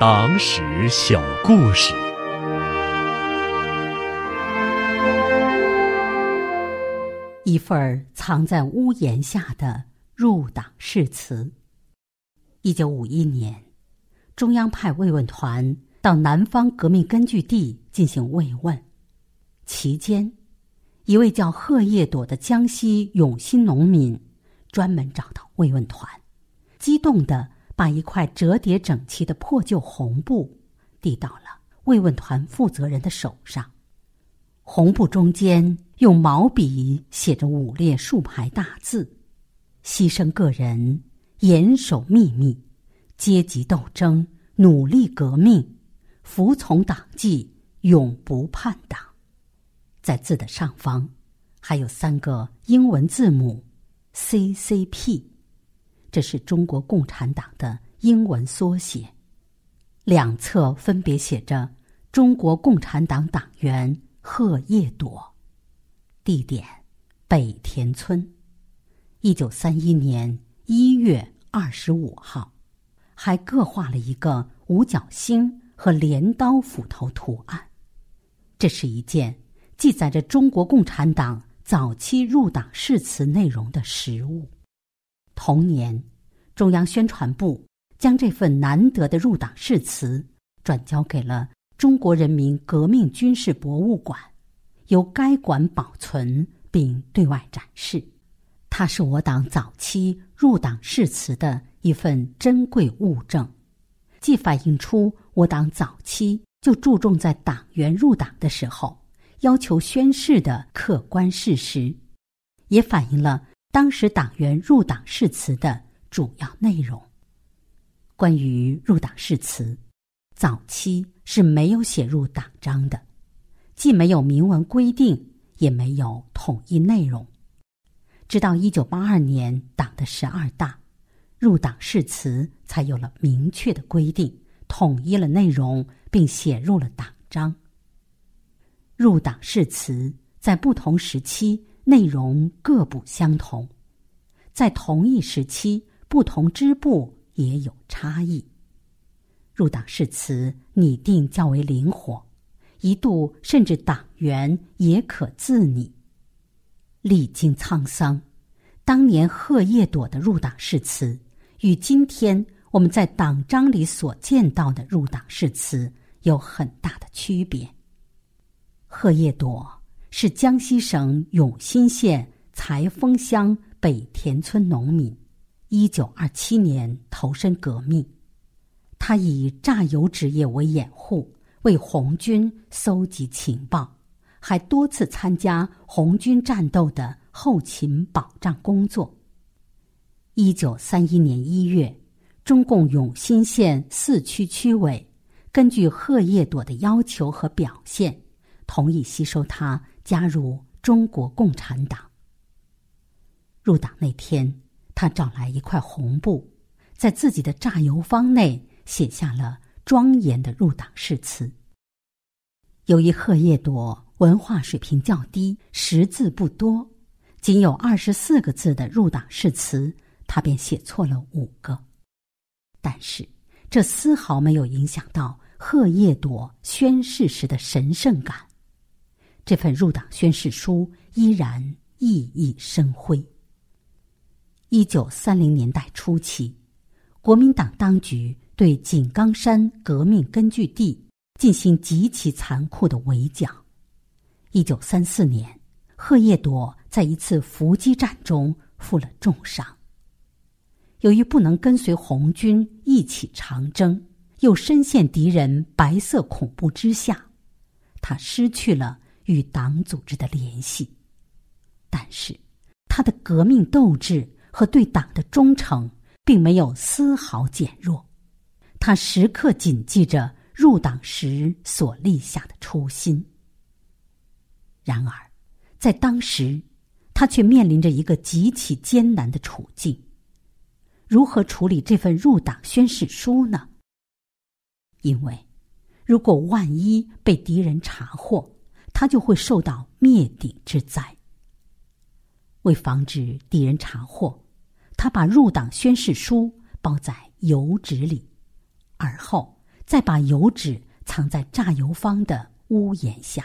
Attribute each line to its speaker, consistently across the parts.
Speaker 1: 党史小故事。
Speaker 2: 一份藏在屋檐下的入党誓词。一九五一年，中央派慰问团到南方革命根据地进行慰问，期间，一位叫贺叶朵的江西永新农民专门找到慰问团，激动的把一块折叠整齐的破旧红布递到了慰问团负责人的手上，红布中间。用毛笔写着五列竖排大字：“牺牲个人，严守秘密；阶级斗争，努力革命；服从党纪，永不叛党。”在字的上方，还有三个英文字母 “CCP”，这是中国共产党的英文缩写。两侧分别写着“中国共产党党员贺叶朵”。地点：北田村，一九三一年一月二十五号，还各画了一个五角星和镰刀斧头图案。这是一件记载着中国共产党早期入党誓词内容的实物。同年，中央宣传部将这份难得的入党誓词转交给了中国人民革命军事博物馆。由该馆保存并对外展示，它是我党早期入党誓词的一份珍贵物证，既反映出我党早期就注重在党员入党的时候要求宣誓的客观事实，也反映了当时党员入党誓词的主要内容。关于入党誓词，早期是没有写入党章的。既没有明文规定，也没有统一内容。直到一九八二年党的十二大，入党誓词才有了明确的规定，统一了内容，并写入了党章。入党誓词在不同时期内容各不相同，在同一时期不同支部也有差异。入党誓词拟定较为灵活。一度甚至党员也可自拟。历经沧桑，当年贺叶朵的入党誓词，与今天我们在党章里所见到的入党誓词有很大的区别。贺叶朵是江西省永新县才丰乡北田村农民，一九二七年投身革命，他以榨油职业为掩护。为红军搜集情报，还多次参加红军战斗的后勤保障工作。一九三一年一月，中共永新县四区区委根据贺叶朵的要求和表现，同意吸收他加入中国共产党。入党那天，他找来一块红布，在自己的榨油坊内写下了。庄严的入党誓词。由于贺叶朵文化水平较低，识字不多，仅有二十四个字的入党誓词，他便写错了五个。但是这丝毫没有影响到贺叶朵宣誓时的神圣感。这份入党宣誓书依然熠熠生辉。一九三零年代初期，国民党当局。对井冈山革命根据地进行极其残酷的围剿。一九三四年，贺叶朵在一次伏击战中负了重伤。由于不能跟随红军一起长征，又深陷敌人白色恐怖之下，他失去了与党组织的联系。但是，他的革命斗志和对党的忠诚并没有丝毫减弱。他时刻谨记着入党时所立下的初心。然而，在当时，他却面临着一个极其艰难的处境：如何处理这份入党宣誓书呢？因为，如果万一被敌人查获，他就会受到灭顶之灾。为防止敌人查获，他把入党宣誓书包在油纸里。而后再把油纸藏在榨油坊的屋檐下。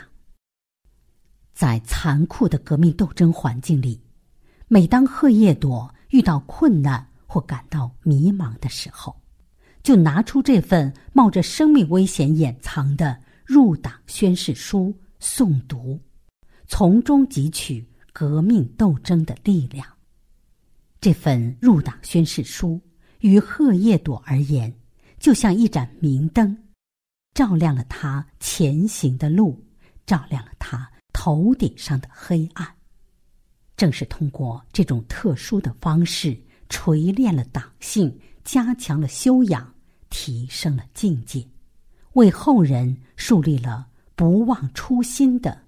Speaker 2: 在残酷的革命斗争环境里，每当贺叶朵遇到困难或感到迷茫的时候，就拿出这份冒着生命危险掩藏的入党宣誓书诵读，从中汲取革命斗争的力量。这份入党宣誓书于贺叶朵而言，就像一盏明灯，照亮了他前行的路，照亮了他头顶上的黑暗。正是通过这种特殊的方式，锤炼了党性，加强了修养。提升了境界，为后人树立了不忘初心的